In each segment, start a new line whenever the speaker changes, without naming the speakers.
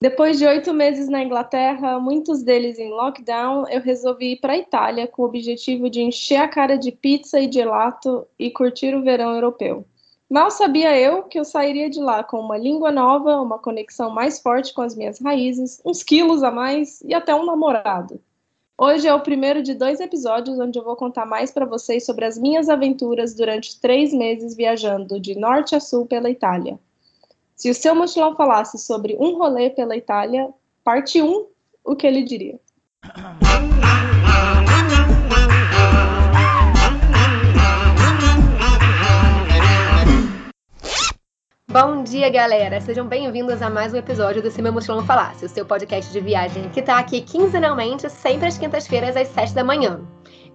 Depois de oito meses na Inglaterra, muitos deles em lockdown, eu resolvi ir para a Itália com o objetivo de encher a cara de pizza e gelato e curtir o verão europeu. Mal sabia eu que eu sairia de lá com uma língua nova, uma conexão mais forte com as minhas raízes, uns quilos a mais e até um namorado. Hoje é o primeiro de dois episódios onde eu vou contar mais para vocês sobre as minhas aventuras durante três meses viajando de norte a sul pela Itália. Se o seu mochilão falasse sobre um rolê pela Itália, parte 1, o que ele diria?
Bom dia, galera! Sejam bem-vindos a mais um episódio do Se Meu Mochilão Falasse, o seu podcast de viagem que tá aqui quinzenalmente, sempre às quintas-feiras, às sete da manhã.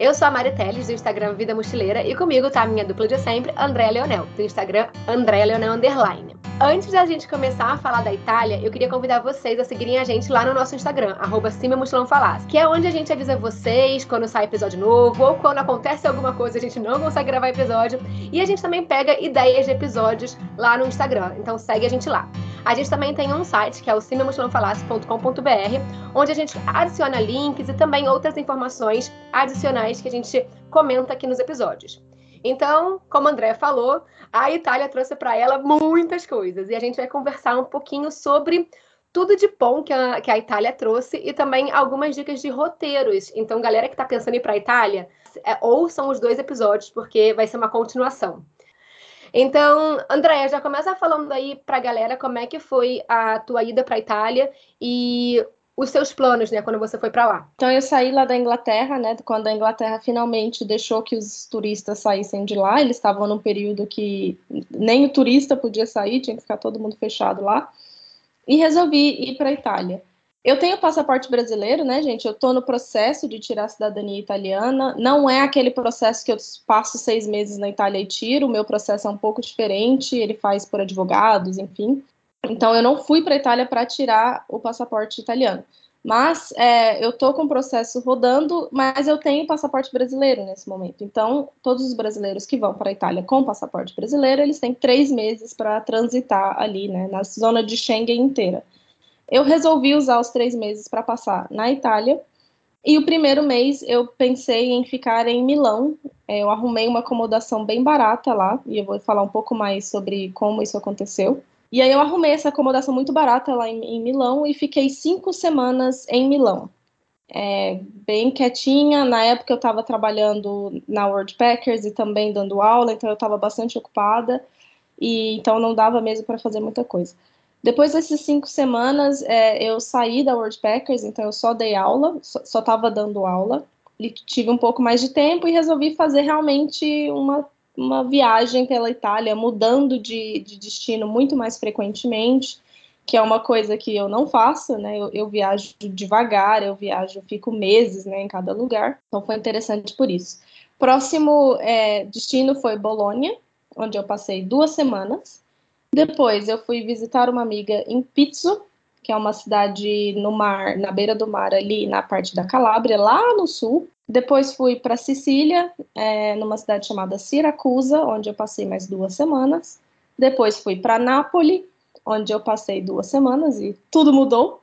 Eu sou a Mari Teles, do Instagram Vida Mochileira, e comigo tá a minha dupla de sempre, André Leonel, do Instagram André Leonel Underline. Antes da gente começar a falar da Itália, eu queria convidar vocês a seguirem a gente lá no nosso Instagram, arroba que é onde a gente avisa vocês quando sai episódio novo ou quando acontece alguma coisa a gente não consegue gravar episódio. E a gente também pega ideias de episódios lá no Instagram, então segue a gente lá. A gente também tem um site que é o cimemochilãofalasse.com.br, onde a gente adiciona links e também outras informações adicionais que a gente comenta aqui nos episódios. Então, como o André falou, a Itália trouxe para ela muitas coisas e a gente vai conversar um pouquinho sobre tudo de bom que a, que a Itália trouxe e também algumas dicas de roteiros. Então, galera que está pensando em ir para a Itália, é, ouçam os dois episódios, porque vai ser uma continuação. Então, Andréia, já começa falando aí para a galera como é que foi a tua ida para a Itália e os seus planos, né, quando você foi para lá?
Então eu saí lá da Inglaterra, né, quando a Inglaterra finalmente deixou que os turistas saíssem de lá, eles estavam num período que nem o turista podia sair, tinha que ficar todo mundo fechado lá, e resolvi ir para a Itália. Eu tenho passaporte brasileiro, né, gente? Eu estou no processo de tirar a cidadania italiana. Não é aquele processo que eu passo seis meses na Itália e tiro. O meu processo é um pouco diferente. Ele faz por advogados, enfim. Então, eu não fui para a Itália para tirar o passaporte italiano. Mas é, eu estou com o processo rodando, mas eu tenho passaporte brasileiro nesse momento. Então, todos os brasileiros que vão para a Itália com passaporte brasileiro, eles têm três meses para transitar ali, né, na zona de Schengen inteira. Eu resolvi usar os três meses para passar na Itália. E o primeiro mês eu pensei em ficar em Milão. É, eu arrumei uma acomodação bem barata lá, e eu vou falar um pouco mais sobre como isso aconteceu. E aí eu arrumei essa acomodação muito barata lá em, em Milão e fiquei cinco semanas em Milão. É, bem quietinha. Na época eu estava trabalhando na World Packers e também dando aula, então eu estava bastante ocupada e então não dava mesmo para fazer muita coisa. Depois dessas cinco semanas, é, eu saí da World Packers, então eu só dei aula, só estava dando aula, e tive um pouco mais de tempo e resolvi fazer realmente uma uma viagem pela Itália, mudando de, de destino muito mais frequentemente, que é uma coisa que eu não faço, né? Eu, eu viajo devagar, eu viajo, eu fico meses né, em cada lugar, então foi interessante por isso. Próximo é, destino foi Bolonha, onde eu passei duas semanas. Depois eu fui visitar uma amiga em Pizzo, que é uma cidade no mar, na beira do mar, ali na parte da Calábria, lá no sul. Depois fui para Sicília, é, numa cidade chamada Siracusa, onde eu passei mais duas semanas. Depois fui para Nápoles, onde eu passei duas semanas e tudo mudou.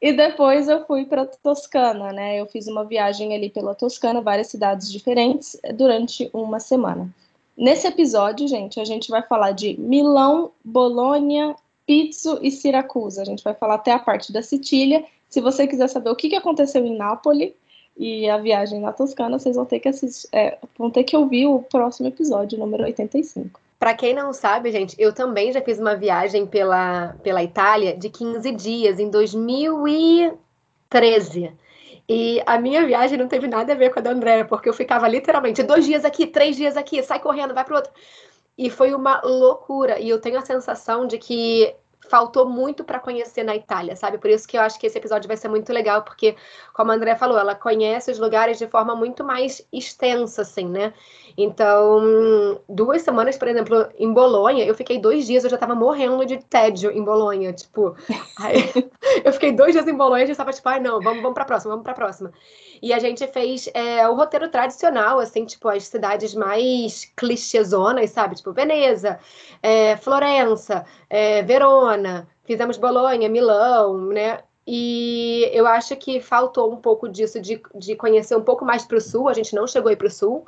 E depois eu fui para Toscana, né? Eu fiz uma viagem ali pela Toscana, várias cidades diferentes, durante uma semana. Nesse episódio, gente, a gente vai falar de Milão, Bolonha, Pizzo e Siracusa. A gente vai falar até a parte da Sicília. Se você quiser saber o que aconteceu em Nápoles, e a viagem na Toscana, vocês vão ter que assistir, é, vão ter que ouvir o próximo episódio, número 85.
Para quem não sabe, gente, eu também já fiz uma viagem pela, pela Itália de 15 dias em 2013. E a minha viagem não teve nada a ver com a da Andréa, porque eu ficava literalmente dois dias aqui, três dias aqui, sai correndo, vai para outro. E foi uma loucura. E eu tenho a sensação de que faltou muito para conhecer na Itália, sabe? Por isso que eu acho que esse episódio vai ser muito legal, porque, como a André falou, ela conhece os lugares de forma muito mais extensa, assim, né? Então, duas semanas, por exemplo, em Bolonha, eu fiquei dois dias, eu já tava morrendo de tédio em Bolonha, tipo. Aí, eu fiquei dois dias em Bolonha e já tava tipo, ai, não, vamos, vamos pra próxima, vamos pra próxima. E a gente fez é, o roteiro tradicional, assim, tipo, as cidades mais clichêzonas, sabe? Tipo, Veneza, é, Florença, é, Verona, fizemos Bolonha, Milão, né? E eu acho que faltou um pouco disso, de, de conhecer um pouco mais para o sul. A gente não chegou aí para o sul,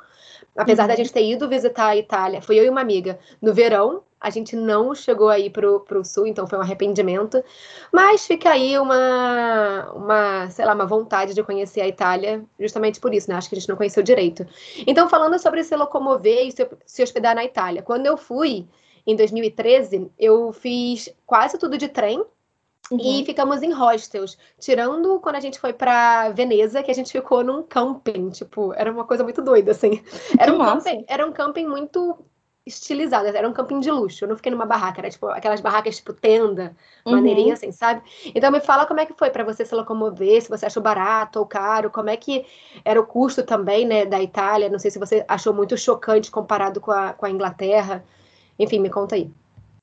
apesar uhum. da gente ter ido visitar a Itália. Foi eu e uma amiga no verão. A gente não chegou aí para o sul, então foi um arrependimento. Mas fica aí uma, uma, sei lá, uma vontade de conhecer a Itália, justamente por isso, né? Acho que a gente não conheceu direito. Então, falando sobre se locomover e se, se hospedar na Itália. Quando eu fui, em 2013, eu fiz quase tudo de trem Uhum. E ficamos em hostels, tirando quando a gente foi para Veneza, que a gente ficou num camping, tipo, era uma coisa muito doida, assim. Era um, camping, era um camping muito estilizado, era um camping de luxo. Eu não fiquei numa barraca, era tipo aquelas barracas tipo tenda, uhum. maneirinha assim, sabe? Então me fala como é que foi para você se locomover, se você achou barato ou caro, como é que era o custo também, né, da Itália. Não sei se você achou muito chocante comparado com a, com a Inglaterra. Enfim, me conta aí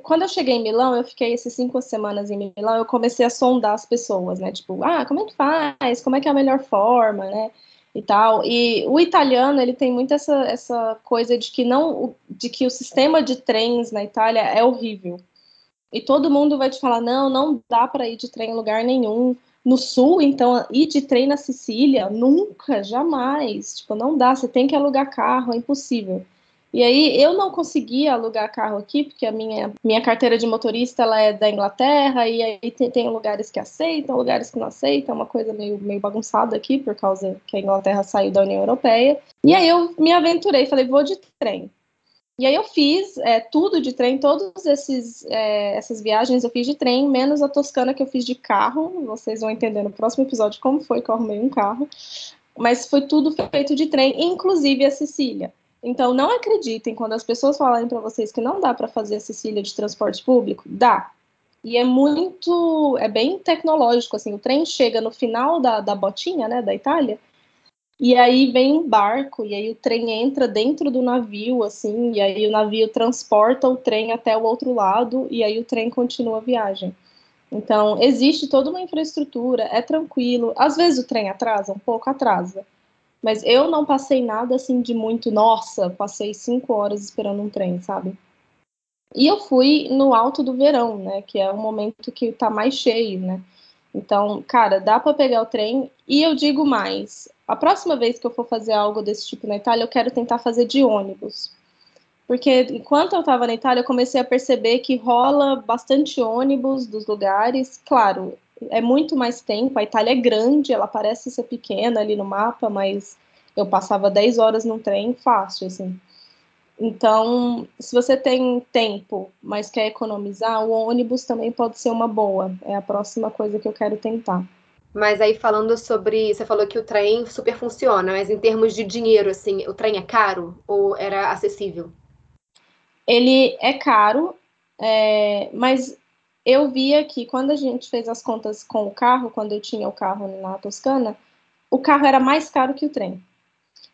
quando eu cheguei em Milão, eu fiquei essas cinco semanas em Milão, eu comecei a sondar as pessoas, né? Tipo, ah, como é que faz? Como é que é a melhor forma, né? E tal. E o italiano, ele tem muito essa, essa coisa de que não, de que o sistema de trens na Itália é horrível. E todo mundo vai te falar, não, não dá para ir de trem em lugar nenhum. No sul, então, ir de trem na Sicília, nunca, jamais. Tipo, não dá, você tem que alugar carro, é impossível. E aí eu não conseguia alugar carro aqui, porque a minha, minha carteira de motorista ela é da Inglaterra, e aí tem, tem lugares que aceitam, lugares que não aceitam, uma coisa meio, meio bagunçada aqui, por causa que a Inglaterra saiu da União Europeia. E aí eu me aventurei, falei, vou de trem. E aí eu fiz é, tudo de trem, todas é, essas viagens eu fiz de trem, menos a Toscana que eu fiz de carro. Vocês vão entender no próximo episódio como foi que eu arrumei um carro. Mas foi tudo feito de trem, inclusive a Sicília. Então, não acreditem quando as pessoas falarem para vocês que não dá para fazer a Sicília de transporte público. Dá. E é muito, é bem tecnológico, assim, o trem chega no final da, da botinha, né, da Itália, e aí vem um barco, e aí o trem entra dentro do navio, assim, e aí o navio transporta o trem até o outro lado, e aí o trem continua a viagem. Então, existe toda uma infraestrutura, é tranquilo. Às vezes o trem atrasa, um pouco atrasa. Mas eu não passei nada assim de muito, nossa, passei cinco horas esperando um trem, sabe? E eu fui no alto do verão, né? Que é o momento que tá mais cheio, né? Então, cara, dá para pegar o trem. E eu digo mais: a próxima vez que eu for fazer algo desse tipo na Itália, eu quero tentar fazer de ônibus. Porque enquanto eu estava na Itália, eu comecei a perceber que rola bastante ônibus dos lugares. Claro, é muito mais tempo. A Itália é grande, ela parece ser pequena ali no mapa, mas eu passava 10 horas num trem fácil, assim. Então, se você tem tempo, mas quer economizar, o ônibus também pode ser uma boa. É a próxima coisa que eu quero tentar.
Mas aí falando sobre, você falou que o trem super funciona, mas em termos de dinheiro, assim, o trem é caro ou era acessível?
Ele é caro, é, mas eu via que quando a gente fez as contas com o carro, quando eu tinha o carro na Toscana, o carro era mais caro que o trem.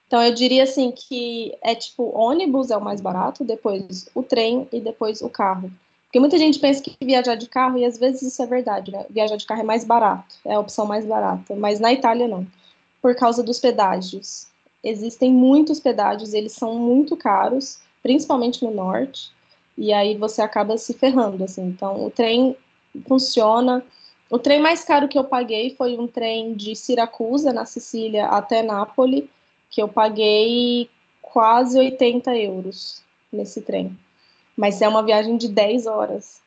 Então eu diria assim que é tipo ônibus é o mais barato, depois o trem e depois o carro. Porque muita gente pensa que viajar de carro, e às vezes isso é verdade, né? Viajar de carro é mais barato, é a opção mais barata, mas na Itália não, por causa dos pedágios. Existem muitos pedágios, eles são muito caros, principalmente no norte, e aí você acaba se ferrando, assim. Então, o trem funciona. O trem mais caro que eu paguei foi um trem de Siracusa, na Sicília, até Nápoles, que eu paguei quase 80 euros nesse trem. Mas é uma viagem de 10 horas.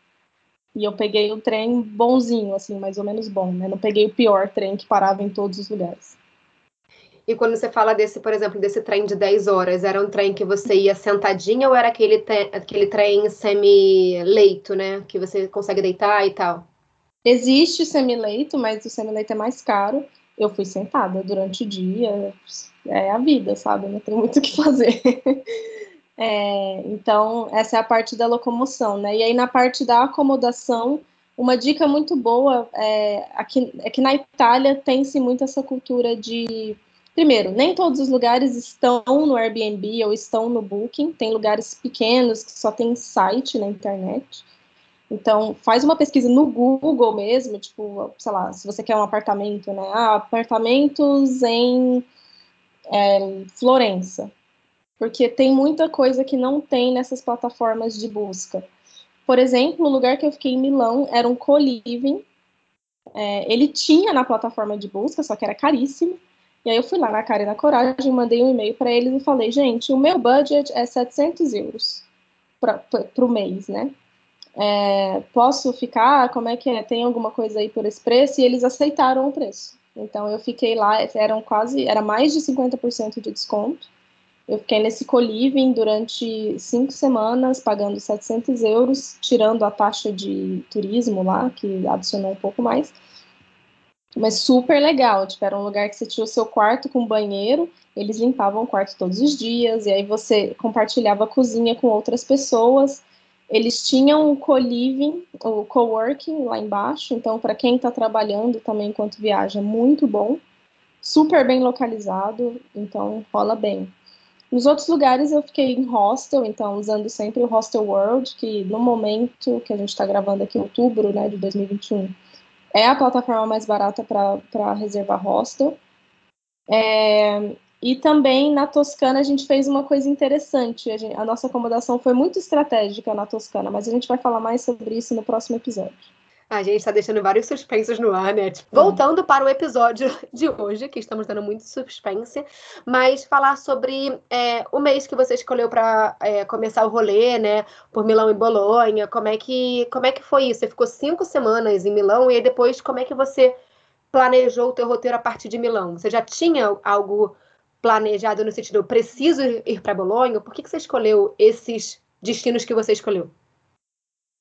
E eu peguei o trem bonzinho, assim, mais ou menos bom, né? Não peguei o pior trem que parava em todos os lugares.
E quando você fala desse, por exemplo, desse trem de 10 horas, era um trem que você ia sentadinha ou era aquele, aquele trem semi-leito, né? Que você consegue deitar e tal?
Existe semi-leito, mas o semi-leito é mais caro. Eu fui sentada durante o dia, é a vida, sabe? Não tem muito o que fazer. é, então, essa é a parte da locomoção, né? E aí, na parte da acomodação, uma dica muito boa é, aqui, é que na Itália tem-se muito essa cultura de Primeiro, nem todos os lugares estão no Airbnb ou estão no Booking. Tem lugares pequenos que só tem site na internet. Então, faz uma pesquisa no Google mesmo, tipo, sei lá, se você quer um apartamento, né? Ah, apartamentos em é, Florença. Porque tem muita coisa que não tem nessas plataformas de busca. por exemplo, o lugar que eu fiquei em Milão era um co-living. É, ele tinha na plataforma de busca, só que era caríssimo. E aí eu fui lá na cara e na coragem, mandei um e-mail para eles e falei, gente, o meu budget é 700 euros para o mês, né? É, posso ficar? Como é que é? Tem alguma coisa aí por esse preço? E eles aceitaram o preço. Então eu fiquei lá, eram quase, era mais de 50% de desconto. Eu fiquei nesse co-living durante cinco semanas, pagando 700 euros, tirando a taxa de turismo lá, que adicionou um pouco mais. Mas super legal, tipo, era um lugar que você tinha o seu quarto com banheiro, eles limpavam o quarto todos os dias, e aí você compartilhava a cozinha com outras pessoas. Eles tinham o co-living, o co-working lá embaixo, então para quem está trabalhando também enquanto viaja, é muito bom. Super bem localizado, então rola bem. Nos outros lugares eu fiquei em hostel, então usando sempre o Hostel World, que no momento que a gente está gravando aqui em outubro né, de 2021, é a plataforma mais barata para reservar hostel. É, e também na Toscana a gente fez uma coisa interessante. A, gente, a, nossa acomodação foi muito estratégica na Toscana, mas a gente vai falar mais sobre isso no próximo episódio.
A gente está deixando vários suspensos no ar, né? Tipo, voltando para o episódio de hoje, que estamos dando muito suspense, mas falar sobre é, o mês que você escolheu para é, começar o rolê, né? Por Milão e Bolonha. Como é que como é que foi isso? Você ficou cinco semanas em Milão e aí depois como é que você planejou o teu roteiro a partir de Milão? Você já tinha algo planejado no sentido, eu preciso ir para Bolonha? Por que, que você escolheu esses destinos que você escolheu?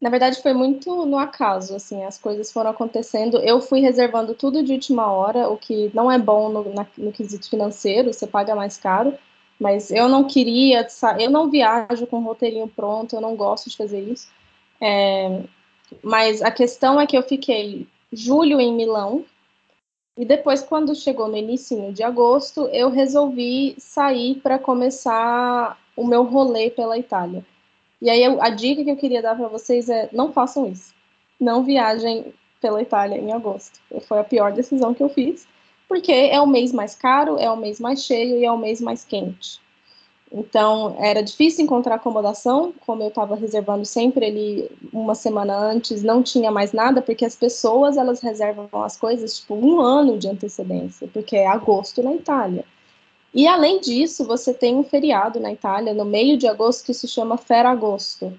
Na verdade, foi muito no acaso, assim, as coisas foram acontecendo. Eu fui reservando tudo de última hora, o que não é bom no, na, no quesito financeiro, você paga mais caro. Mas eu não queria, eu não viajo com roteirinho pronto, eu não gosto de fazer isso. É, mas a questão é que eu fiquei julho em Milão, e depois, quando chegou no início de agosto, eu resolvi sair para começar o meu rolê pela Itália. E aí a dica que eu queria dar para vocês é não façam isso. Não viajem pela Itália em agosto. Foi a pior decisão que eu fiz, porque é o mês mais caro, é o mês mais cheio e é o mês mais quente. Então, era difícil encontrar acomodação, como eu estava reservando sempre ali uma semana antes, não tinha mais nada, porque as pessoas, elas reservam as coisas, tipo, um ano de antecedência, porque é agosto na Itália. E além disso, você tem um feriado na Itália, no meio de agosto, que se chama Ferragosto,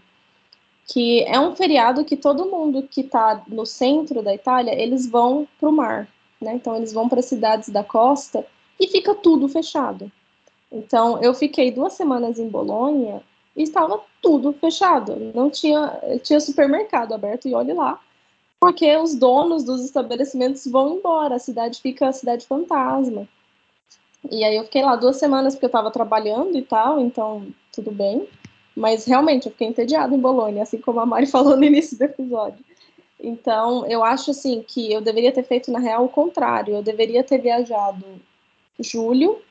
que é um feriado que todo mundo que está no centro da Itália, eles vão para o mar, né? Então eles vão para cidades da costa e fica tudo fechado. Então eu fiquei duas semanas em Bolonha e estava tudo fechado, não tinha tinha supermercado aberto e olhe lá, porque os donos dos estabelecimentos vão embora, a cidade fica a cidade fantasma. E aí eu fiquei lá duas semanas porque eu estava trabalhando e tal, então tudo bem. Mas realmente eu fiquei entediada em Bolonha, assim como a Mari falou no início do episódio. Então eu acho assim que eu deveria ter feito na real o contrário. Eu deveria ter viajado julho,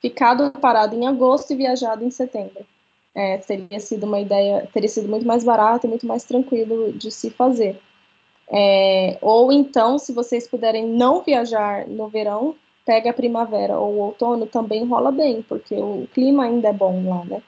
ficado parado em agosto e viajado em setembro. É, teria sido uma ideia, teria sido muito mais barato e muito mais tranquilo de se fazer. É, ou então, se vocês puderem não viajar no verão, pega a primavera ou o outono, também rola bem, porque o clima ainda é bom lá, né?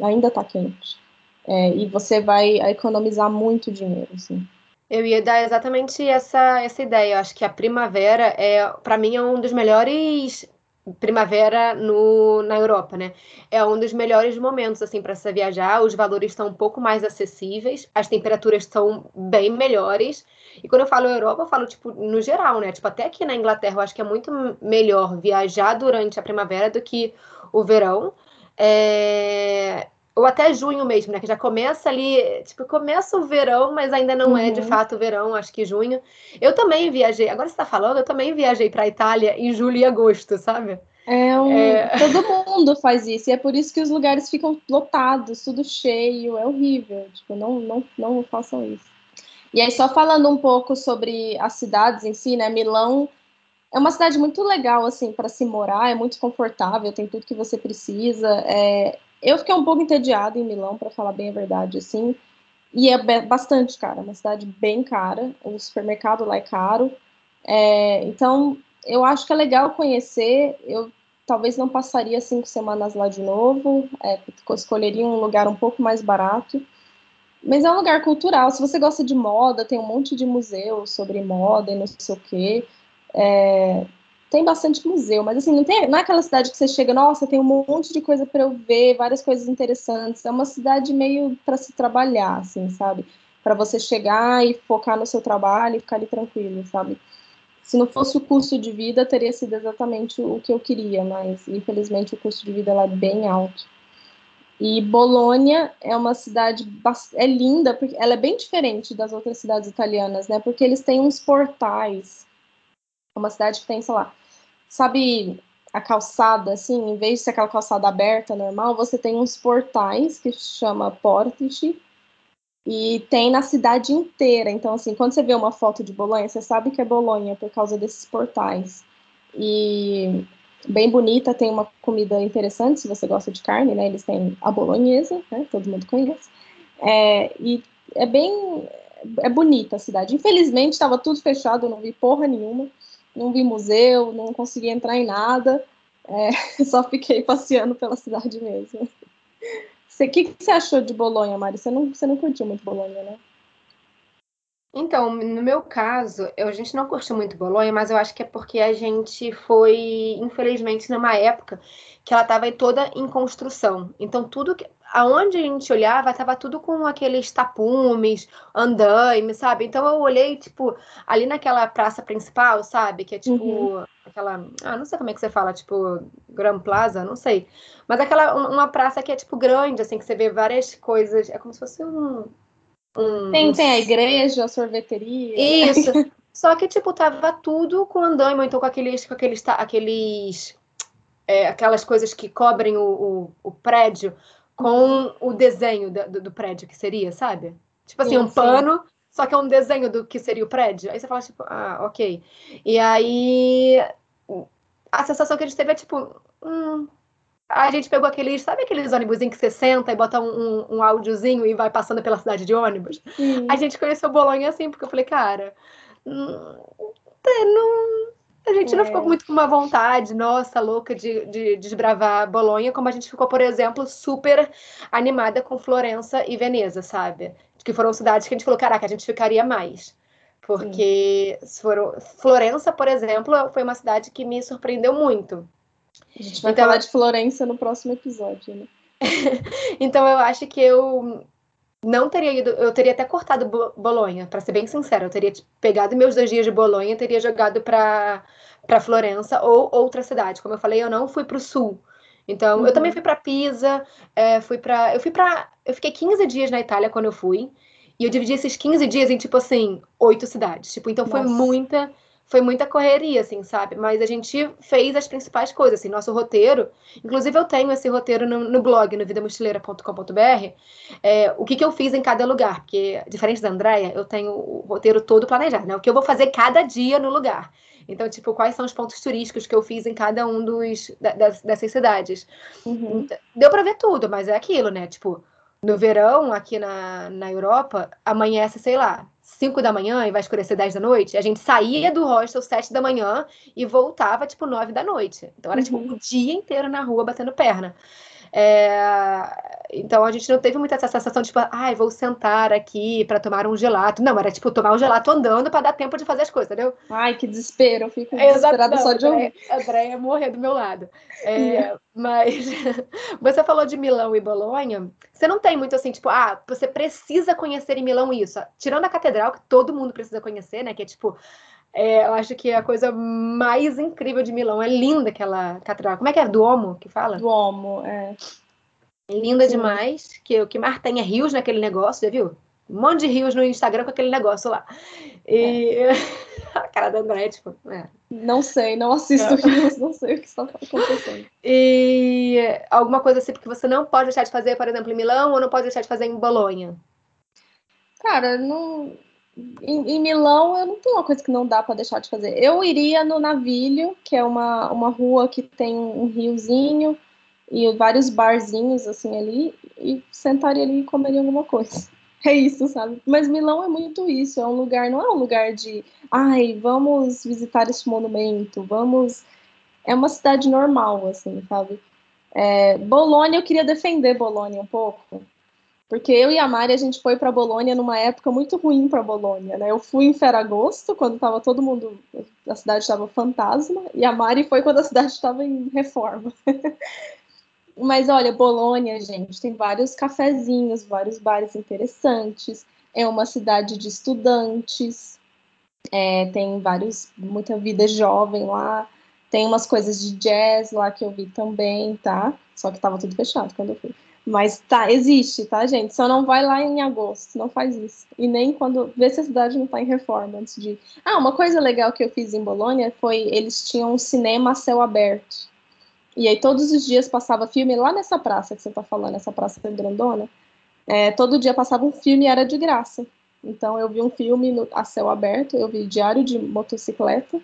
Ainda tá quente. É, e você vai economizar muito dinheiro, assim.
Eu ia dar exatamente essa, essa ideia. Eu acho que a primavera é, para mim, é um dos melhores primavera no, na Europa, né? É um dos melhores momentos assim para se viajar. Os valores estão um pouco mais acessíveis, as temperaturas estão bem melhores. E quando eu falo Europa, eu falo tipo no geral, né? Tipo até aqui na Inglaterra, eu acho que é muito melhor viajar durante a primavera do que o verão. É... Ou até junho mesmo, né? Que já começa ali, tipo, começa o verão, mas ainda não uhum. é de uhum. fato verão, acho que junho. Eu também viajei, agora você tá falando, eu também viajei pra Itália em julho e agosto, sabe?
É, um... é, todo mundo faz isso, e é por isso que os lugares ficam lotados, tudo cheio, é horrível. Tipo, não, não, não façam isso. E aí, só falando um pouco sobre as cidades em si, né? Milão é uma cidade muito legal, assim, para se morar, é muito confortável, tem tudo que você precisa. É, eu fiquei um pouco entediada em Milão, para falar bem a verdade, assim. E é bastante cara, uma cidade bem cara. O supermercado lá é caro. É, então, eu acho que é legal conhecer. Eu talvez não passaria cinco semanas lá de novo. É, escolheria um lugar um pouco mais barato. Mas é um lugar cultural. Se você gosta de moda, tem um monte de museu sobre moda e não sei o quê. É, tem bastante museu, mas assim, não, tem, não é aquela cidade que você chega, nossa, tem um monte de coisa para eu ver, várias coisas interessantes. É uma cidade meio para se trabalhar, assim, sabe? Para você chegar e focar no seu trabalho e ficar ali tranquilo, sabe? Se não fosse o custo de vida, teria sido exatamente o que eu queria, mas infelizmente o custo de vida lá é bem alto. E Bolonha é uma cidade é linda, porque ela é bem diferente das outras cidades italianas, né? Porque eles têm uns portais. É uma cidade que tem, sei lá, sabe a calçada, assim, em vez de ser aquela calçada aberta normal, você tem uns portais que chama portici, e tem na cidade inteira. Então, assim, quando você vê uma foto de Bolonha, você sabe que é Bolonha por causa desses portais. E bem bonita, tem uma comida interessante, se você gosta de carne, né? Eles têm a bolonhesa, né? Todo mundo conhece. É, e é bem... É bonita a cidade. Infelizmente, estava tudo fechado, eu não vi porra nenhuma não vi museu, não consegui entrar em nada, é, só fiquei passeando pela cidade mesmo. O que, que você achou de Bolonha, Mari? Você não, você não curtiu muito Bolonha, né?
Então, no meu caso, eu, a gente não curtiu muito Bolonha, mas eu acho que é porque a gente foi, infelizmente, numa época que ela estava toda em construção. Então, tudo que, aonde a gente olhava, tava tudo com aqueles tapumes, andaime, sabe? Então eu olhei, tipo, ali naquela praça principal, sabe? Que é tipo uhum. aquela. Ah, não sei como é que você fala, tipo, Grand Plaza, não sei. Mas aquela uma praça que é tipo grande, assim, que você vê várias coisas. É como se fosse um.
um tem, tem a igreja, a sorveteria.
Isso. Só que, tipo, tava tudo com andaime, então com aqueles, com aqueles, aqueles é, aquelas coisas que cobrem o, o, o prédio com o desenho do, do, prédio que seria, sabe? Tipo assim, sim, um pano, sim. só que é um desenho do que seria o prédio. Aí você fala, tipo, ah, ok. E aí a sensação que a gente teve é tipo, hum, a gente pegou aqueles, sabe aqueles ônibus em que você senta e bota um, um, um áudiozinho e vai passando pela cidade de ônibus? A gente conheceu Bolonha assim, porque eu falei, cara, hum, não, a gente é. não ficou muito com uma vontade, nossa, louca de, de, desbravar Bolonha, como a gente ficou, por exemplo, super animada com Florença e Veneza, sabe? Que foram cidades que a gente falou, caraca, a gente ficaria mais. Porque foram... Florença, por exemplo, foi uma cidade que me surpreendeu muito.
A gente vai então, falar de Florença no próximo episódio, né?
então eu acho que eu não teria ido, eu teria até cortado Bolonha, para ser bem sincera, eu teria pegado meus dois dias de Bolonha e teria jogado para para Florença ou outra cidade. Como eu falei, eu não fui para o sul. Então, uhum. eu também fui para Pisa, é, fui para eu fui para eu fiquei 15 dias na Itália quando eu fui, e eu dividi esses 15 dias em tipo assim, oito cidades. Tipo, então Nossa. foi muita foi muita correria, assim, sabe? Mas a gente fez as principais coisas, assim, nosso roteiro. Inclusive, eu tenho esse roteiro no, no blog, no vidamochileira.com.br, é, o que, que eu fiz em cada lugar. Porque, diferente da Andréia, eu tenho o roteiro todo planejado, né? O que eu vou fazer cada dia no lugar. Então, tipo, quais são os pontos turísticos que eu fiz em cada um dos, das, dessas cidades. Uhum. Então, deu para ver tudo, mas é aquilo, né? Tipo, no verão, aqui na, na Europa, amanhece, sei lá, 5 da manhã e vai escurecer 10 da noite, a gente saía do hostel 7 da manhã e voltava, tipo, 9 da noite. Então era, tipo, uhum. tipo, o dia inteiro na rua batendo perna. É... Então a gente não teve muita essa sensação de tipo, ai, vou sentar aqui para tomar um gelato. Não, era tipo tomar um gelato andando para dar tempo de fazer as coisas, entendeu?
Ai, que desespero, eu fico desesperada só de ouvir.
A André ia morrer do meu lado. É, mas você falou de Milão e Bolonha. Você não tem muito assim, tipo, ah, você precisa conhecer em Milão isso. Tirando a catedral, que todo mundo precisa conhecer, né? Que é tipo é, eu acho que a coisa mais incrível de Milão é linda aquela catedral. Como é que é? Duomo que fala?
Duomo, é.
Linda Sim. demais. Que o que mais tem é rios naquele negócio, já viu? Um monte de rios no Instagram com aquele negócio lá. E é. a cara da André, tipo. É.
Não sei, não assisto não. rios, não sei o que está acontecendo.
E alguma coisa assim que você não pode deixar de fazer, por exemplo, em Milão, ou não pode deixar de fazer em Bolonha?
Cara, não em, em, Milão, eu não tenho uma coisa que não dá para deixar de fazer. Eu iria no Navilho, que é uma, uma rua que tem um riozinho e vários barzinhos assim ali, e sentaria ali e comeria alguma coisa. É isso, sabe? Mas Milão é muito isso, é um lugar, não é um lugar de, ai, vamos visitar este monumento, vamos. É uma cidade normal, assim, sabe? É, Bolônia, eu queria defender Bolônia um pouco, Porque eu e a Mari, a gente foi para Bolônia numa época muito ruim para Bolônia, né? Eu fui em Ferragosto, quando estava todo mundo, a cidade estava fantasma, e a Mari foi quando a cidade estava em reforma. Mas olha, Bolônia, gente, tem vários cafezinhos, vários bares interessantes. É uma cidade de estudantes, é, tem vários, muita vida jovem lá. Tem umas coisas de jazz lá que eu vi também, tá? Só que tava tudo fechado quando eu fui. Mas tá, existe, tá, gente? Só não vai lá em agosto, não faz isso. E nem quando. Vê se a cidade não tá em reforma antes de. Ah, uma coisa legal que eu fiz em Bolônia foi eles tinham um cinema a céu aberto. E aí todos os dias passava filme lá nessa praça que você tá falando, essa praça grandona. É, todo dia passava um filme e era de graça. Então eu vi um filme no, a céu aberto, eu vi Diário de Motocicleta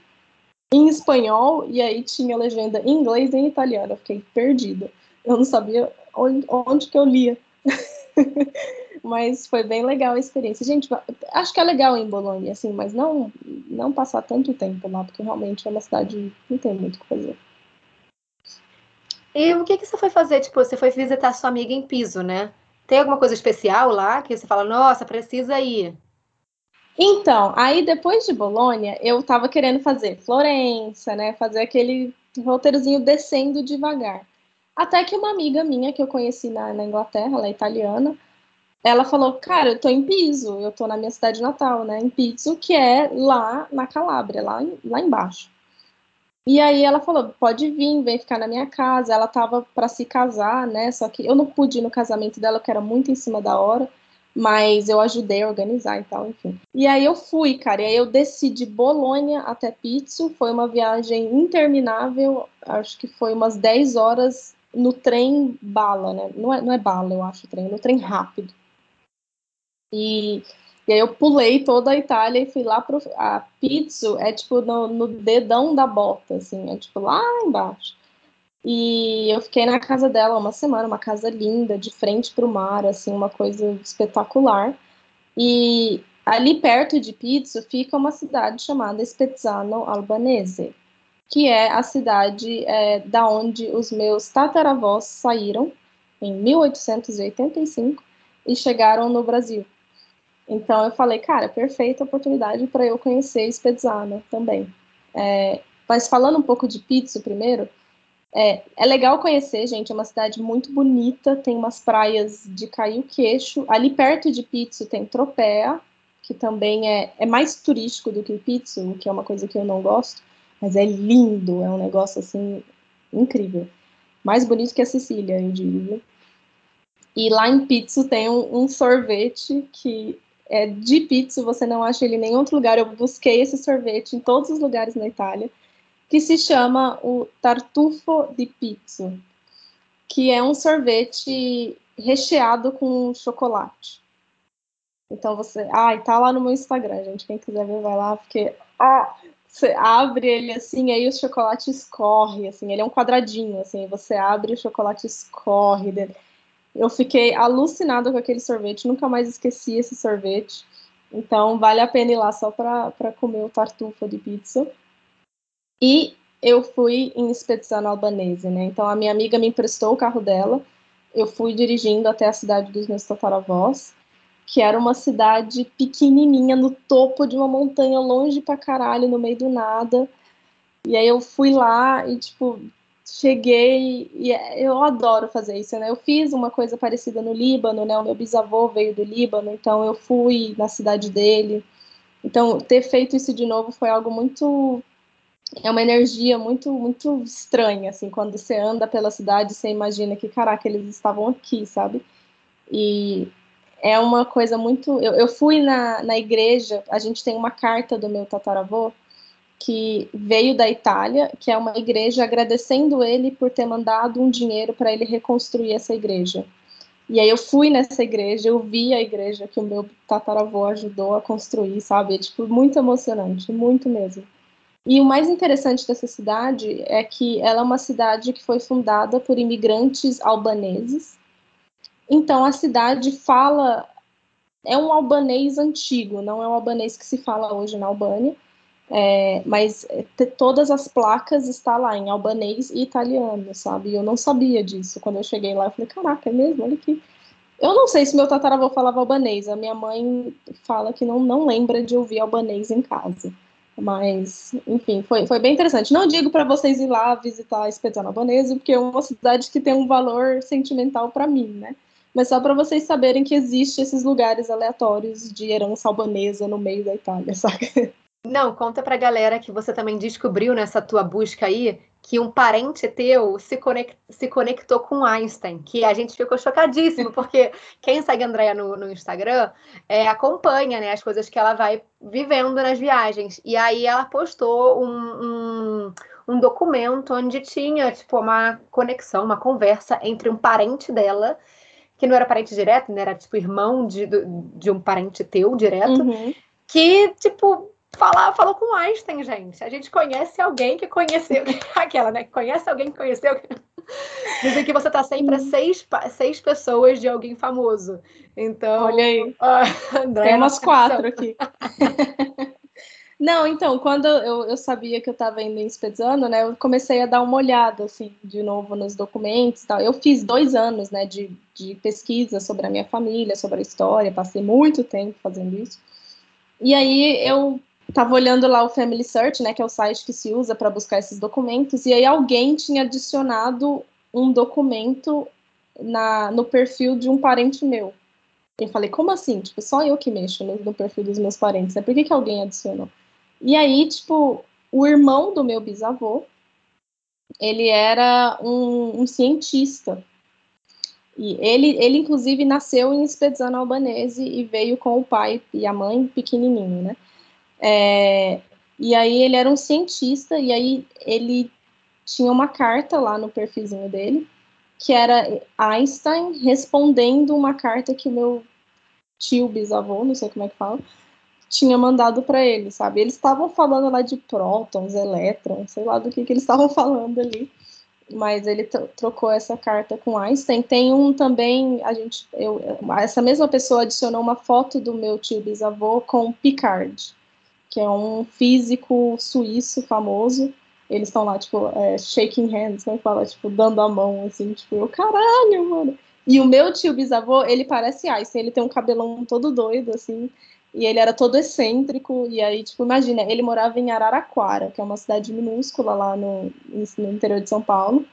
em espanhol e aí tinha legenda em inglês e em italiano. Eu fiquei perdida. Eu não sabia onde, onde que eu lia. mas foi bem legal a experiência. Gente, acho que é legal em Bolonha, assim, mas não não passar tanto tempo lá, porque realmente é uma cidade que não tem muito o que fazer.
E o que, que você foi fazer? Tipo, você foi visitar sua amiga em Piso, né? Tem alguma coisa especial lá que você fala, nossa, precisa ir?
Então, aí depois de Bolonha, eu tava querendo fazer Florença, né? Fazer aquele roteirozinho descendo devagar. Até que uma amiga minha que eu conheci na, na Inglaterra, ela é italiana, ela falou, cara, eu tô em Piso, eu tô na minha cidade natal, né? Em Piso, que é lá na Calábria, lá, lá embaixo. E aí ela falou, pode vir, vem ficar na minha casa. Ela tava para se casar, né? Só que eu não pude ir no casamento dela, que era muito em cima da hora, mas eu ajudei a organizar e tal, enfim. E aí eu fui, cara, e aí eu desci de Bolonha até Pizzo, foi uma viagem interminável, acho que foi umas 10 horas no trem bala, né? Não é, não é bala, eu acho, o trem, no trem rápido. E e aí eu pulei toda a Itália e fui lá pro. A Pizzo é tipo no, no dedão da bota, assim, é tipo lá embaixo. E eu fiquei na casa dela uma semana, uma casa linda, de frente para o mar, assim, uma coisa espetacular. E ali perto de Pizzo fica uma cidade chamada Spezzano Albanese, que é a cidade é, da onde os meus tataravós saíram em 1885 e chegaram no Brasil. Então eu falei, cara, perfeita oportunidade para eu conhecer Spezzano também. É, mas falando um pouco de Pizzo primeiro, é, é, legal conhecer, gente. É uma cidade muito bonita, tem umas praias de cair o queixo. Ali perto de Pizzo tem Tropea, que também é, é mais turístico do que Pizzo, que é uma coisa que eu não gosto, mas é lindo, é um negócio assim incrível. Mais bonito que a Sicília, eu digo. E lá em Pizzo tem um, um sorvete que é de pizza, você não acha ele em nenhum outro lugar. Eu busquei esse sorvete em todos os lugares na Itália, que se chama o tartufo di pizza, que é um sorvete recheado com chocolate. Então você, ah, tá lá no meu Instagram, gente. Quem quiser ver, vai lá, porque ah, você abre ele assim, aí o chocolate escorre, assim, ele é um quadradinho, assim, você abre o chocolate escorre dele. Eu fiquei alucinada com aquele sorvete, nunca mais esqueci esse sorvete. Então, vale a pena ir lá só para comer o tartufo de pizza. E eu fui em Spezzano Albanese, né? Então, a minha amiga me emprestou o carro dela. Eu fui dirigindo até a cidade dos meus tataravós, que era uma cidade pequenininha no topo de uma montanha, longe pra caralho, no meio do nada. E aí eu fui lá e, tipo, cheguei e eu adoro fazer isso, né? Eu fiz uma coisa parecida no Líbano, né? O meu bisavô veio do Líbano, então eu fui na cidade dele. Então, ter feito isso de novo foi algo muito é uma energia muito muito estranha, assim, quando você anda pela cidade, você imagina que, caraca, eles estavam aqui, sabe? E é uma coisa muito. Eu, eu fui na, na igreja, a gente tem uma carta do meu tataravô, que veio da Itália, que é uma igreja agradecendo ele por ter mandado um dinheiro para ele reconstruir essa igreja. E aí eu fui nessa igreja, eu vi a igreja que o meu tataravô ajudou a construir, sabe? É, tipo, muito emocionante, muito mesmo. E o mais interessante dessa cidade é que ela é uma cidade que foi fundada por imigrantes albaneses. Então a cidade fala é um albanês antigo, não é um albanês que se fala hoje na Albânia, é, mas é, todas as placas estão lá em albanês e italiano, sabe? Eu não sabia disso. Quando eu cheguei lá, eu falei, caraca, é mesmo? Olha aqui. Eu não sei se meu tataravô falava albanês. A minha mãe fala que não, não lembra de ouvir albanês em casa. Mas, enfim, foi, foi bem interessante. Não digo para vocês ir lá visitar a Espeziano Albanese, porque é uma cidade que tem um valor sentimental para mim, né? Mas só para vocês saberem que existe esses lugares aleatórios de herança albanesa no meio da Itália, sabe?
Não, conta pra galera que você também descobriu nessa tua busca aí que um parente teu se, conect, se conectou com Einstein, que a gente ficou chocadíssimo, porque quem segue a Andrea no, no Instagram é, acompanha né, as coisas que ela vai vivendo nas viagens. E aí ela postou um, um, um documento onde tinha tipo uma conexão, uma conversa entre um parente dela que não era parente direto, né? Era tipo irmão de, de um parente teu direto, uhum. que, tipo, falar, falou com Einstein, gente. A gente conhece alguém que conheceu. Aquela, né? Conhece alguém que conheceu. Dizem que você tá sempre a seis, seis pessoas de alguém famoso. Então.
Olha aí. Uh, André, Tem umas quatro aqui. Não, então, quando eu, eu sabia que eu estava indo em Spezzano, né, eu comecei a dar uma olhada, assim, de novo nos documentos e tal. Eu fiz dois anos, né, de, de pesquisa sobre a minha família, sobre a história, passei muito tempo fazendo isso. E aí eu estava olhando lá o Family Search, né, que é o site que se usa para buscar esses documentos, e aí alguém tinha adicionado um documento na, no perfil de um parente meu. Eu falei, como assim? Tipo, só eu que mexo no, no perfil dos meus parentes, né? Por que, que alguém adicionou? E aí, tipo, o irmão do meu bisavô, ele era um, um cientista. E ele, ele, inclusive, nasceu em Spezzano Albanese e veio com o pai e a mãe pequenininho, né? É, e aí ele era um cientista, e aí ele tinha uma carta lá no perfilzinho dele, que era Einstein respondendo uma carta que meu tio bisavô, não sei como é que fala, tinha mandado para ele, sabe? Eles estavam falando lá de prótons, elétrons, sei lá do que, que eles estavam falando ali. Mas ele trocou essa carta com Einstein. Tem um também, a gente, eu, essa mesma pessoa adicionou uma foto do meu tio bisavô com Picard, que é um físico suíço famoso. Eles estão lá, tipo, é, shaking hands, como fala, tipo, dando a mão, assim, tipo, eu, caralho, mano. E o meu tio bisavô, ele parece Einstein, ele tem um cabelão todo doido, assim, e ele era todo excêntrico, e aí, tipo, imagina, ele morava em Araraquara, que é uma cidade minúscula lá no, no interior de São Paulo.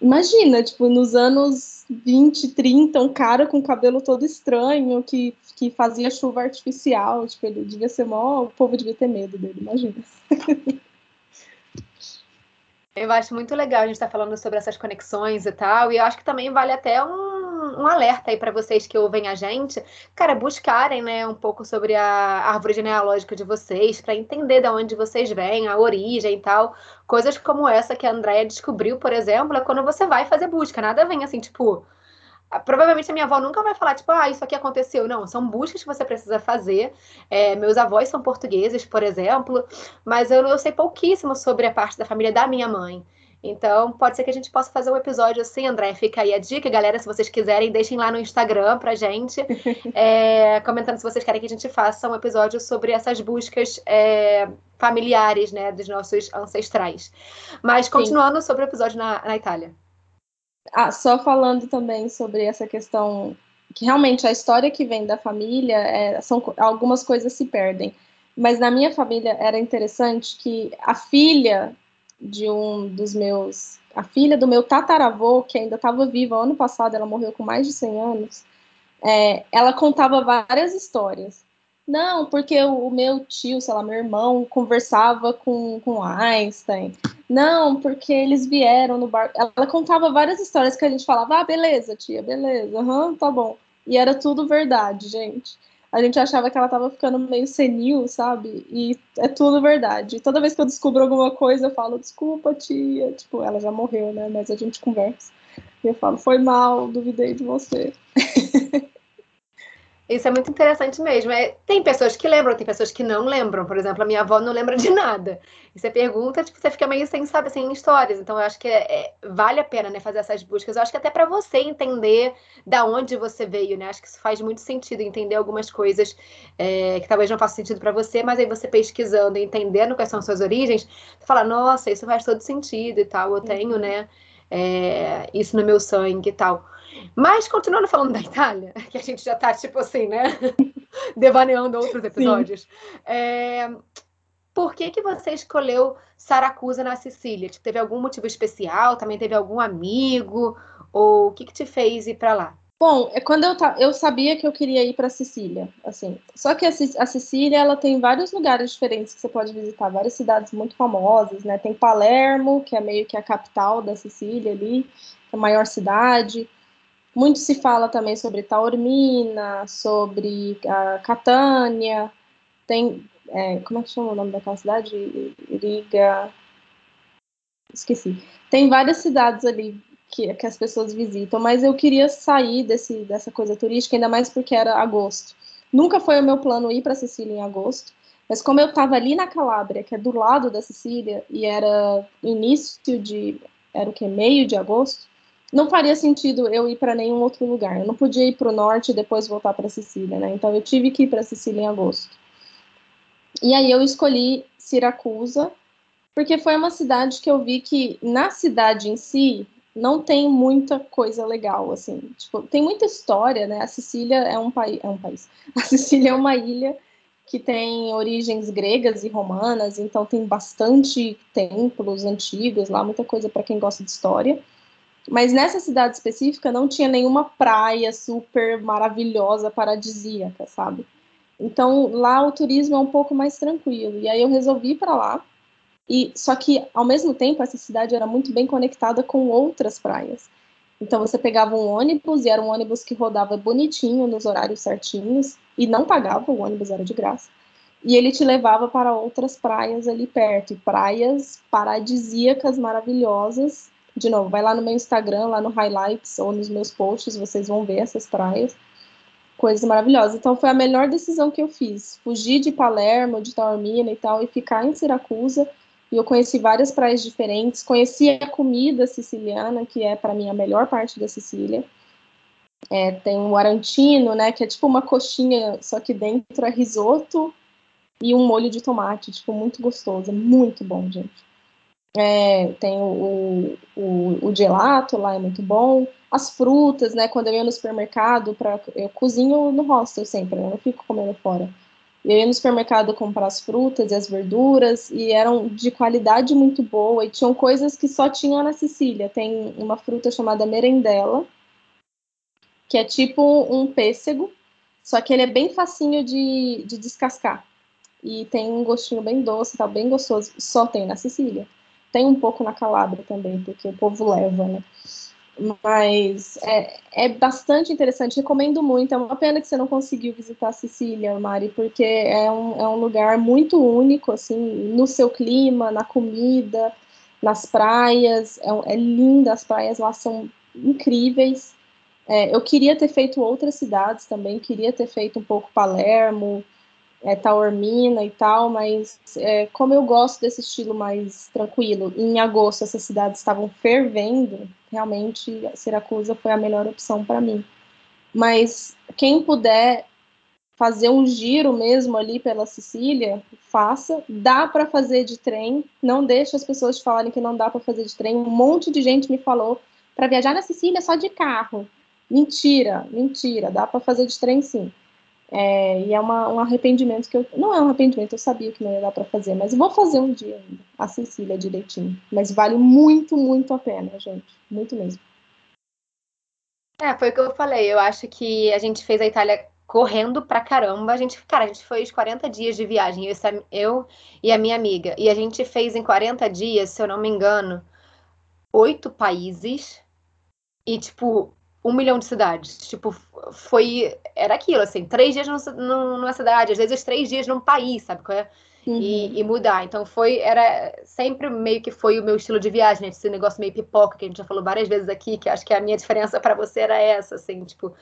Imagina, tipo, nos anos 20, 30, um cara com cabelo todo estranho, que, que fazia chuva artificial, tipo, ele devia ser mó, o povo devia ter medo dele, imagina.
Eu acho muito legal a gente estar tá falando sobre essas conexões e tal, e eu acho que também vale até um um, alerta aí para vocês que ouvem a gente, cara, buscarem, né, um pouco sobre a árvore genealógica de vocês, para entender de onde vocês vêm, a origem e tal. Coisas como essa que a Andrea descobriu, por exemplo, é quando você vai fazer busca. Nada vem assim, tipo, Provavelmente a minha avó nunca vai falar, tipo, ah, isso aqui aconteceu. Não, são buscas que você precisa fazer. É, meus avós são portugueses, por exemplo, mas eu, eu sei pouquíssimo sobre a parte da família da minha mãe. Então, pode ser que a gente possa fazer um episódio assim, André. Fica aí a dica, galera. Se vocês quiserem, deixem lá no Instagram pra gente, é, comentando se vocês querem que a gente faça um episódio sobre essas buscas é, familiares, né, dos nossos ancestrais. Mas, continuando Sim. sobre o episódio na, na Itália.
Ah, só falando também sobre essa questão que realmente a história que vem da família, é, são algumas coisas se perdem. Mas na minha família era interessante que a filha de um dos meus. A filha do meu tataravô, que ainda estava viva ano passado, ela morreu com mais de 100 anos. É, ela contava várias histórias. Não, porque o, meu tio, sei lá, meu irmão, conversava com, com Einstein. Não, porque eles vieram no bar. Ela contava várias histórias que a gente falava, ah, beleza, tia, beleza, uhum, tá bom. E era tudo verdade, gente a gente achava que ela tava ficando meio senil, sabe? E é tudo verdade. Toda vez que eu descubro alguma coisa, eu falo, desculpa, tia. Tipo, ela já morreu, né? Mas a gente conversa. E eu falo, foi mal, duvidei de você.
Isso é muito interessante mesmo. É, tem pessoas que lembram, tem pessoas que não lembram. Por exemplo, a minha avó não lembra de nada. E você pergunta, tipo, você fica meio sem, sabe, sem histórias. Então, eu acho que é, é, vale a pena, né, fazer essas buscas. Eu acho que até para você entender da onde você veio, né? Acho que isso faz muito sentido, entender algumas coisas é, que talvez não façam sentido para você, mas aí você pesquisando e entendendo quais são suas origens, você fala, nossa, isso faz todo sentido e tal. Eu tenho, uhum. né? é, isso no meu sangue e tal. Mas, continuando falando da Itália, que a gente já tá, tipo assim, né? Devaneando outros episódios. É, por que, que você escolheu Saracusa na Sicília? Tipo, teve algum motivo especial? Também teve algum amigo? Ou o que, que te fez ir para lá?
Bom, é quando eu, eu sabia que eu queria ir para Sicília, assim. Só que a, a Sicília, ela tem vários lugares diferentes que você pode visitar, várias cidades muito famosas, né? Tem Palermo, que é meio que a capital da Sicília ali, é a maior cidade. Muito se fala também sobre Taormina, sobre a Catânia. Tem, é, como é que chama o nome daquela cidade? Riga. Esqueci. Tem várias cidades ali que, que as pessoas visitam, mas eu queria sair desse, dessa coisa turística, ainda mais porque era agosto. Nunca foi o meu plano ir para Sicília em agosto, mas como eu estava ali na Calábria, que é do lado da Sicília, e era início de. era o que? Meio de agosto, não faria sentido eu ir para nenhum outro lugar. Eu não podia ir para o norte e depois voltar para Sicília, né? Então eu tive que ir para Sicília em agosto. E aí eu escolhi Siracusa, porque foi uma cidade que eu vi que na cidade em si não tem muita coisa legal, assim. Tipo, tem muita história, né? A Sicília é um país, é um país. A Sicília é uma ilha que tem origens gregas e romanas, então tem bastante templos antigos lá, muita coisa para quem gosta de história. Mas nessa cidade específica não tinha nenhuma praia super maravilhosa, paradisíaca, sabe? Então lá o turismo é um pouco mais tranquilo. E aí eu resolvi ir para lá e só que ao mesmo tempo essa cidade era muito bem conectada com outras praias. Então você pegava um ônibus e era um ônibus que rodava bonitinho nos horários certinhos e não pagava, o ônibus era de graça. E ele te levava para outras praias ali perto, praias paradisíacas maravilhosas. De novo, vai lá no meu Instagram, lá no highlights ou nos meus posts, vocês vão ver essas praias. Coisas maravilhosas. Então foi a melhor decisão que eu fiz. Fugir de Palermo, de Taormina e tal, e ficar em Siracusa e eu conheci várias praias diferentes, conheci a comida siciliana, que é para mim a melhor parte da Sicília. É, tem o arantino, né, que é tipo uma coxinha, só que dentro é risoto e um molho de tomate, tipo, muito gostoso, muito bom, gente. É, tem o, o, o, gelato lá, é muito bom. As frutas, né, quando eu ia no supermercado, pra, eu cozinho no hostel sempre, eu não fico comendo fora. Eu ia no supermercado comprar as frutas e as verduras e eram de qualidade muito boa e tinham coisas que só tinham na Sicília. Tem uma fruta chamada merendela, que é tipo um pêssego, só que ele é bem facinho de, de descascar. E tem um gostinho bem doce, tá bem gostoso. Só tem na Sicília. Tem um pouco na Calábria também, porque o povo leva, né? Mas é, é bastante interessante, recomendo muito. É uma pena que você não conseguiu visitar Sicília, Mari, porque é um, é um lugar muito único, assim, no seu clima, na comida, nas praias. É, é linda, as praias lá são incríveis. É, eu queria ter feito outras cidades também, queria ter feito um pouco Palermo, é, Taormina e tal, mas é, como eu gosto desse estilo mais tranquilo, em agosto essas cidades estavam fervendo, realmente Siracusa foi a melhor opção para mim. Mas quem puder fazer um giro mesmo ali pela Sicília, faça. Dá para fazer de trem, não deixe as pessoas falarem que não dá para fazer de trem. Um monte de gente me falou para viajar na Sicília só de carro. Mentira, mentira, dá para fazer de trem sim. É, e é uma, um arrependimento que eu. Não é um arrependimento, eu sabia que não ia dar para fazer, mas vou fazer um dia ainda, a Cecília direitinho. Mas vale muito, muito a pena, gente. Muito mesmo.
É, foi o que eu falei. Eu acho que a gente fez a Itália correndo pra caramba. A gente, cara, a gente foi os 40 dias de viagem, eu, eu e a minha amiga. E a gente fez em 40 dias, se eu não me engano, oito países. E, tipo, um milhão de cidades. Tipo, foi. Era aquilo, assim, três dias numa cidade, às vezes três dias num país, sabe qual é? Uhum. E, e, mudar. Então foi, era sempre meio que foi o meu estilo de viagem, né? Esse negócio meio pipoca que a gente já falou várias vezes aqui, que acho que a minha diferença para você era essa, assim, tipo,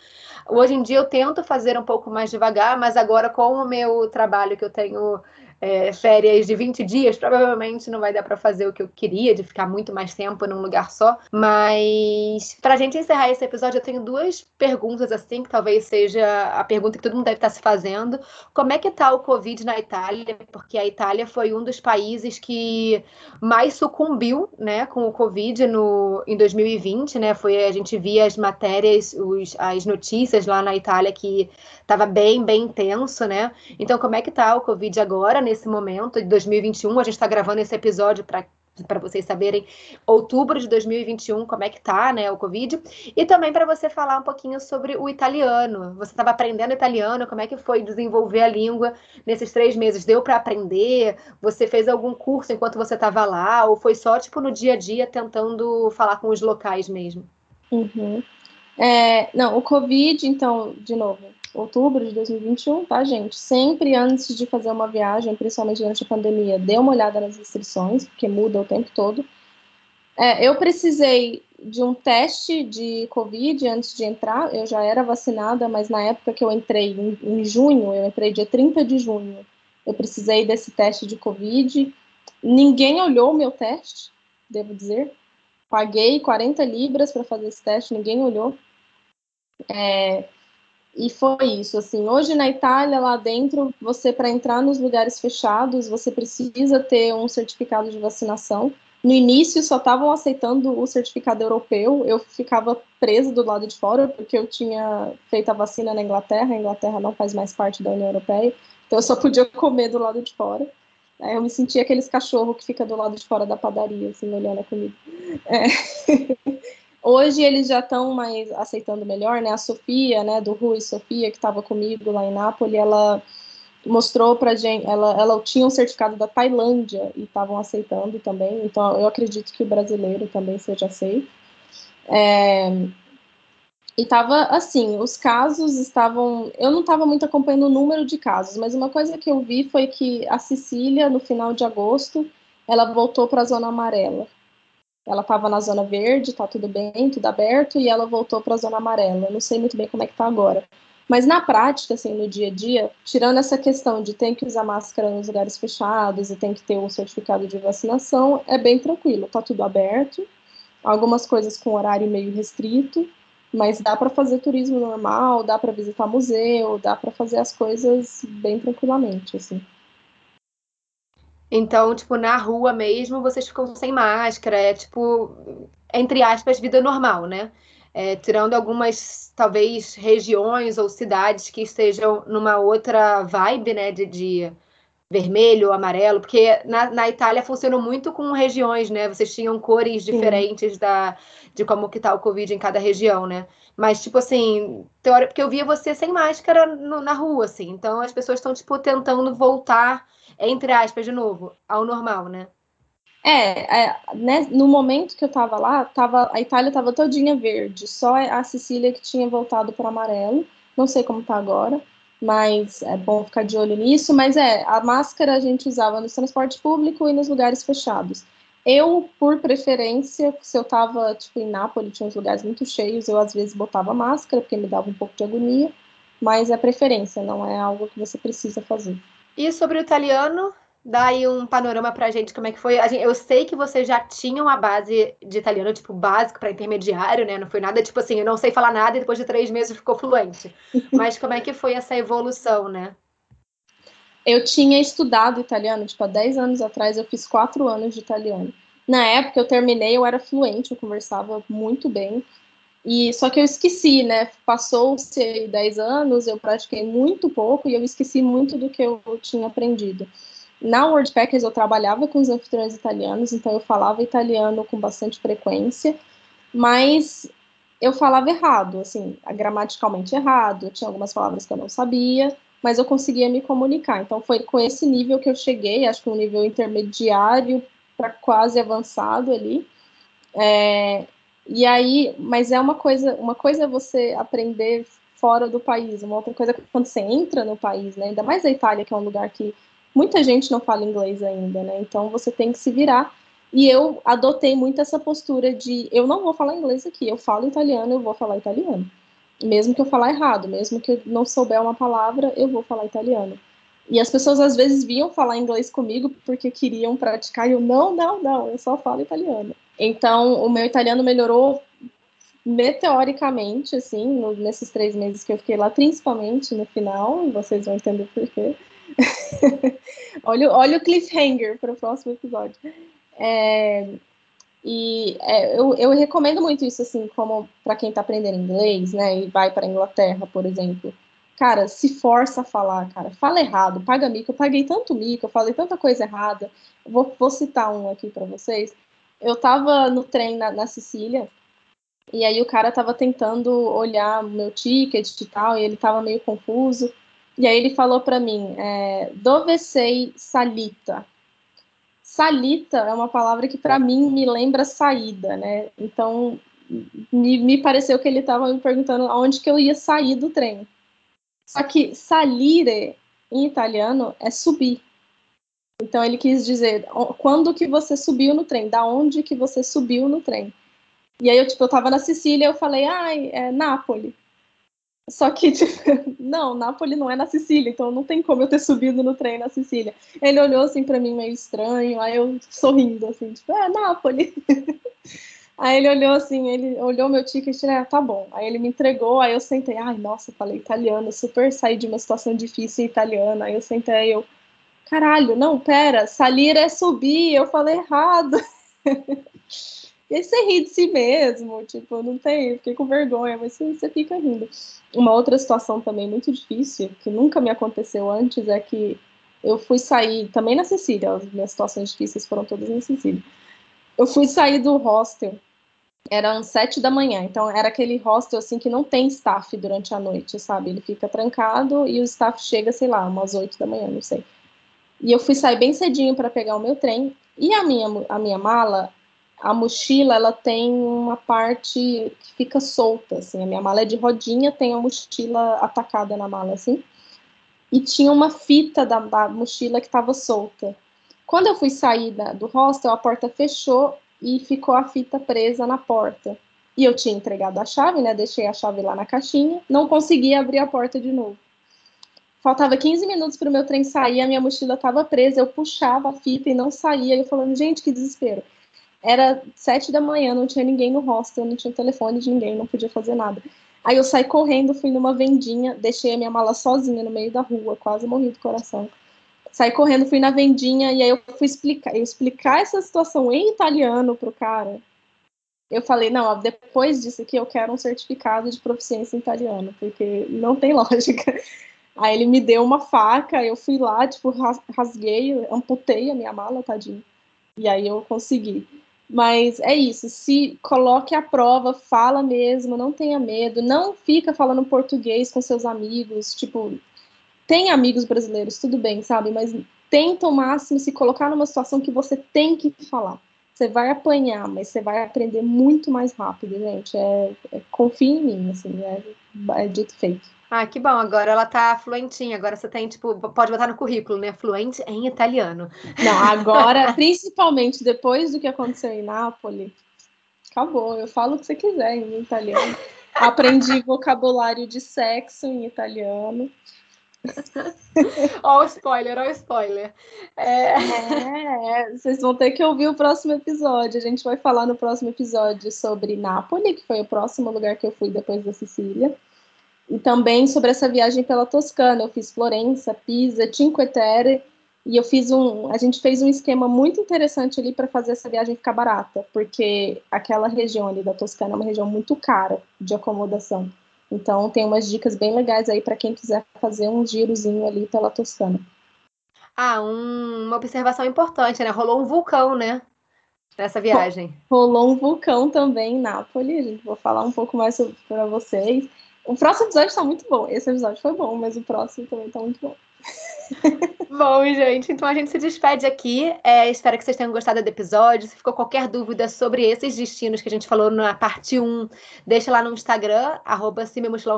hoje em dia eu tento fazer um pouco mais devagar, mas agora com o meu trabalho que eu tenho é, férias de 20 dias, provavelmente não vai dar para fazer o que eu queria, de ficar muito mais tempo num lugar só. Mas, para a gente encerrar esse episódio, eu tenho duas perguntas, assim, que talvez seja a pergunta que todo mundo deve estar se fazendo. Como é que está o Covid na Itália? Porque a Itália foi um dos países que mais sucumbiu, né, com o Covid no, em 2020, né? Foi, a gente via as matérias, os, as notícias lá na Itália que estava bem, bem intenso, né? Então, como é que está o Covid agora? Nesse momento de 2021. A gente está gravando esse episódio para para vocês saberem outubro de 2021 como é que tá, né, o Covid, e também para você falar um pouquinho sobre o italiano. Você estava aprendendo italiano, como é que foi desenvolver a língua nesses três meses? Deu para aprender? Você fez algum curso enquanto você estava lá, ou foi só tipo no dia a dia tentando falar com os locais mesmo?
Uhum. É, não, o Covid, então, de novo, outubro de 2021, tá, gente? Sempre antes de fazer uma viagem, principalmente durante a pandemia, dê uma olhada nas restrições, porque muda o tempo todo. É, eu precisei de um teste de Covid antes de entrar. Eu já era vacinada, mas na época que eu entrei, em, em junho, eu entrei dia 30 de junho, eu precisei desse teste de Covid. Ninguém olhou o meu teste, devo dizer. Paguei 40 libras para fazer esse teste, ninguém olhou. É, e foi isso, assim, hoje na Itália, lá dentro, você para entrar nos lugares fechados, você precisa ter um certificado de vacinação. No início só estavam aceitando o certificado europeu, eu ficava presa do lado de fora, porque eu tinha feito a vacina na Inglaterra, a Inglaterra não faz mais parte da União Europeia, então eu só podia comer do lado de fora. Aí eu me sentia aqueles cachorros que fica do lado de fora da padaria, assim, olhando a comida. É. Hoje eles já estão mais aceitando melhor, né? A Sofia, né, do Rui Sofia, que estava comigo lá em Nápoles, ela mostrou para gente, ela, ela tinha um certificado da Tailândia e estavam aceitando também. Então eu acredito que o brasileiro também seja aceito. É, e estava assim, os casos estavam. Eu não estava muito acompanhando o número de casos, mas uma coisa que eu vi foi que a Sicília, no final de agosto, ela voltou para a zona amarela. Ela estava na zona verde, tá tudo bem, tudo aberto, e ela voltou para a zona amarela. Eu não sei muito bem como é que tá agora. Mas na prática, assim, no dia a dia, tirando essa questão de ter que usar máscara nos lugares fechados e tem que ter um certificado de vacinação, é bem tranquilo, tá tudo aberto. Algumas coisas com horário meio restrito, mas dá para fazer turismo normal, dá para visitar museu, dá para fazer as coisas bem tranquilamente, assim.
Então, tipo, na rua mesmo, vocês ficam sem máscara, é tipo, entre aspas, vida normal, né? É, tirando algumas, talvez, regiões ou cidades que estejam numa outra vibe, né, de, de vermelho, amarelo, porque na, na Itália funcionou muito com regiões, né? Vocês tinham cores Sim. diferentes da, de como que tá o Covid em cada região, né? Mas, tipo assim, teoria, porque eu via você sem máscara no, na rua, assim. Então, as pessoas estão, tipo, tentando voltar entre aspas, de novo, ao normal, né?
É, é né, no momento que eu tava lá, tava, a Itália tava todinha verde, só a Sicília que tinha voltado para amarelo. Não sei como tá agora, mas é bom ficar de olho nisso. Mas é, a máscara a gente usava no transporte público e nos lugares fechados. Eu, por preferência, se eu tava, tipo, em Nápoles, tinha uns lugares muito cheios, eu às vezes botava máscara, porque me dava um pouco de agonia, mas é preferência, não é algo que você precisa fazer.
E sobre o italiano, dá aí um panorama pra gente como é que foi. eu sei que vocês já tinham a base de italiano, tipo, básico para intermediário, né? Não foi nada tipo assim, eu não sei falar nada e depois de três meses ficou fluente. Mas como é que foi essa evolução, né?
Eu tinha estudado italiano, tipo, há 10 anos atrás eu fiz quatro anos de italiano. Na época eu terminei, eu era fluente, eu conversava muito bem. E só que eu esqueci, né? Passou-se 10 anos, eu pratiquei muito pouco e eu esqueci muito do que eu tinha aprendido. Na WordPackers eu trabalhava com os anfitriões italianos, então eu falava italiano com bastante frequência, mas eu falava errado, assim, gramaticalmente errado, tinha algumas palavras que eu não sabia, mas eu conseguia me comunicar. Então foi com esse nível que eu cheguei, acho que um nível intermediário para quase avançado ali. É, e aí, mas é uma coisa, uma coisa é você aprender fora do país, uma outra coisa é quando você entra no país, né? Ainda mais a Itália, que é um lugar que muita gente não fala inglês ainda, né? Então você tem que se virar. E eu adotei muito essa postura de eu não vou falar inglês aqui, eu falo italiano, eu vou falar italiano. Mesmo que eu falar errado, mesmo que eu não souber uma palavra, eu vou falar italiano. E as pessoas às vezes vinham falar inglês comigo porque queriam praticar, e eu, não, não, não, eu só falo italiano. Então, o meu italiano melhorou meteoricamente, assim, nesses três meses que eu fiquei lá, principalmente no final, vocês vão entender por quê. olha, olha o cliffhanger para o próximo episódio. É, e é, eu, eu recomendo muito isso, assim, como para quem está aprendendo inglês, né, e vai para a Inglaterra, por exemplo. Cara, se força a falar, cara. Fala errado, paga mico. Eu paguei tanto mico, eu falei tanta coisa errada. Vou, vou citar um aqui para vocês. Eu tava no trem na, na Sicília, e aí o cara tava tentando olhar meu ticket e tal, e ele tava meio confuso. E aí ele falou para mim, é, dove sei salita. Salita é uma palavra que para mim me lembra saída, né? Então me, me pareceu que ele estava me perguntando aonde que eu ia sair do trem. Só que salire em italiano é subir. Então ele quis dizer quando que você subiu no trem, da onde que você subiu no trem. E aí eu, tipo, eu tava na Sicília, eu falei, ai, é Nápoles. Só que, tipo, não, Nápoles não é na Sicília, então não tem como eu ter subido no trem na Sicília. Ele olhou assim para mim meio estranho, aí eu sorrindo, assim, tipo, é Nápoles. Aí ele olhou assim, ele olhou meu ticket, né, tá bom. Aí ele me entregou, aí eu sentei, ai, nossa, falei italiano, super saí de uma situação difícil em italiano. Aí eu sentei, eu, caralho, não, pera, salir é subir, eu falei errado. E você ri de si mesmo, tipo, não tem, fiquei com vergonha, mas você fica rindo. Uma outra situação também muito difícil, que nunca me aconteceu antes, é que eu fui sair, também na Sicília, as minhas situações difíceis foram todas na Sicília. Eu fui sair do hostel, eram sete da manhã, então era aquele hostel assim que não tem staff durante a noite, sabe? Ele fica trancado e o staff chega, sei lá, umas oito da manhã, não sei. E eu fui sair bem cedinho para pegar o meu trem, e a minha, a minha mala a mochila ela tem uma parte que fica solta, assim. A minha mala é de rodinha, tem a mochila atacada na mala, assim. E tinha uma fita da, da mochila que estava solta. Quando eu fui sair do hostel, a porta fechou e ficou a fita presa na porta. E eu tinha entregado a chave, né? Deixei a chave lá na caixinha, não consegui abrir a porta de novo. Faltava 15 minutos para o meu trem sair, a minha mochila estava presa, eu puxava a fita e não saía. Eu falando, gente, que desespero. Era sete da manhã, não tinha ninguém no hostel, não tinha telefone de ninguém, não podia fazer nada. Aí eu saí correndo, fui numa vendinha, deixei a minha mala sozinha no meio da rua, quase morri do coração. Saí correndo, fui na vendinha e aí eu fui explicar, eu explicar essa situação em italiano pro cara. Eu falei, não, depois disso aqui eu quero um certificado de proficiência em italiano, porque não tem lógica. Aí ele me deu uma faca, eu fui lá, tipo, rasguei, amputei a minha mala, tadinho. E aí eu consegui. Mas é isso, se coloque à prova, fala mesmo, não tenha medo, não fica falando português com seus amigos, tipo, tem amigos brasileiros, tudo bem, sabe? Mas tenta ao máximo se colocar numa situação que você tem que falar. Você vai apanhar, mas você vai aprender muito mais rápido, gente. É, é confia em mim, assim, é, é dito feito.
Ah, que bom. Agora ela tá fluentinha. Agora você tem, tipo, pode botar no currículo, né? Fluente em italiano.
Não, agora, principalmente depois do que aconteceu em Nápoles, acabou. Eu falo o que você quiser em italiano. Aprendi vocabulário de sexo em italiano.
Ó o spoiler, ó o spoiler.
É... é... vocês vão ter que ouvir o próximo episódio. A gente vai falar no próximo episódio sobre Nápoles, que foi o próximo lugar que eu fui depois da Sicília. E também sobre essa viagem pela Toscana, eu fiz Florença, Pisa, Cinque Terre, e eu fiz um, a gente fez um esquema muito interessante ali para fazer essa viagem ficar barata, porque aquela região ali da Toscana é uma região muito cara de acomodação. Então tem umas dicas bem legais aí para quem quiser fazer um girozinho ali pela Toscana.
Ah, um, uma observação importante, né? Rolou um vulcão, né? Nessa viagem.
Rolou um vulcão também em Nápoles. A gente vou falar um pouco mais para vocês. O próximo episódio tá muito bom. Esse episódio foi bom, mas o próximo também tá muito bom.
Bom, gente, então a gente se despede aqui. É, espero que vocês tenham gostado do episódio. Se ficou qualquer dúvida sobre esses destinos que a gente falou na parte 1, deixa lá no Instagram, arroba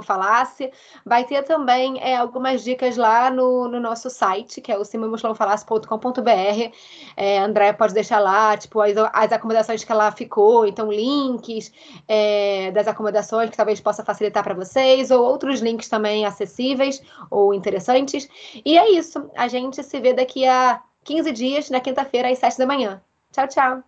Falasse. Vai ter também é, algumas dicas lá no, no nosso site, que é o cimemuxilãofalasse.com.br. É, Andréia pode deixar lá, tipo, as, as acomodações que ela ficou, então links é, das acomodações que talvez possa facilitar para vocês, ou outros links também acessíveis ou interessantes. E é isso. A gente se vê daqui a 15 dias, na quinta-feira, às 7 da manhã. Tchau, tchau.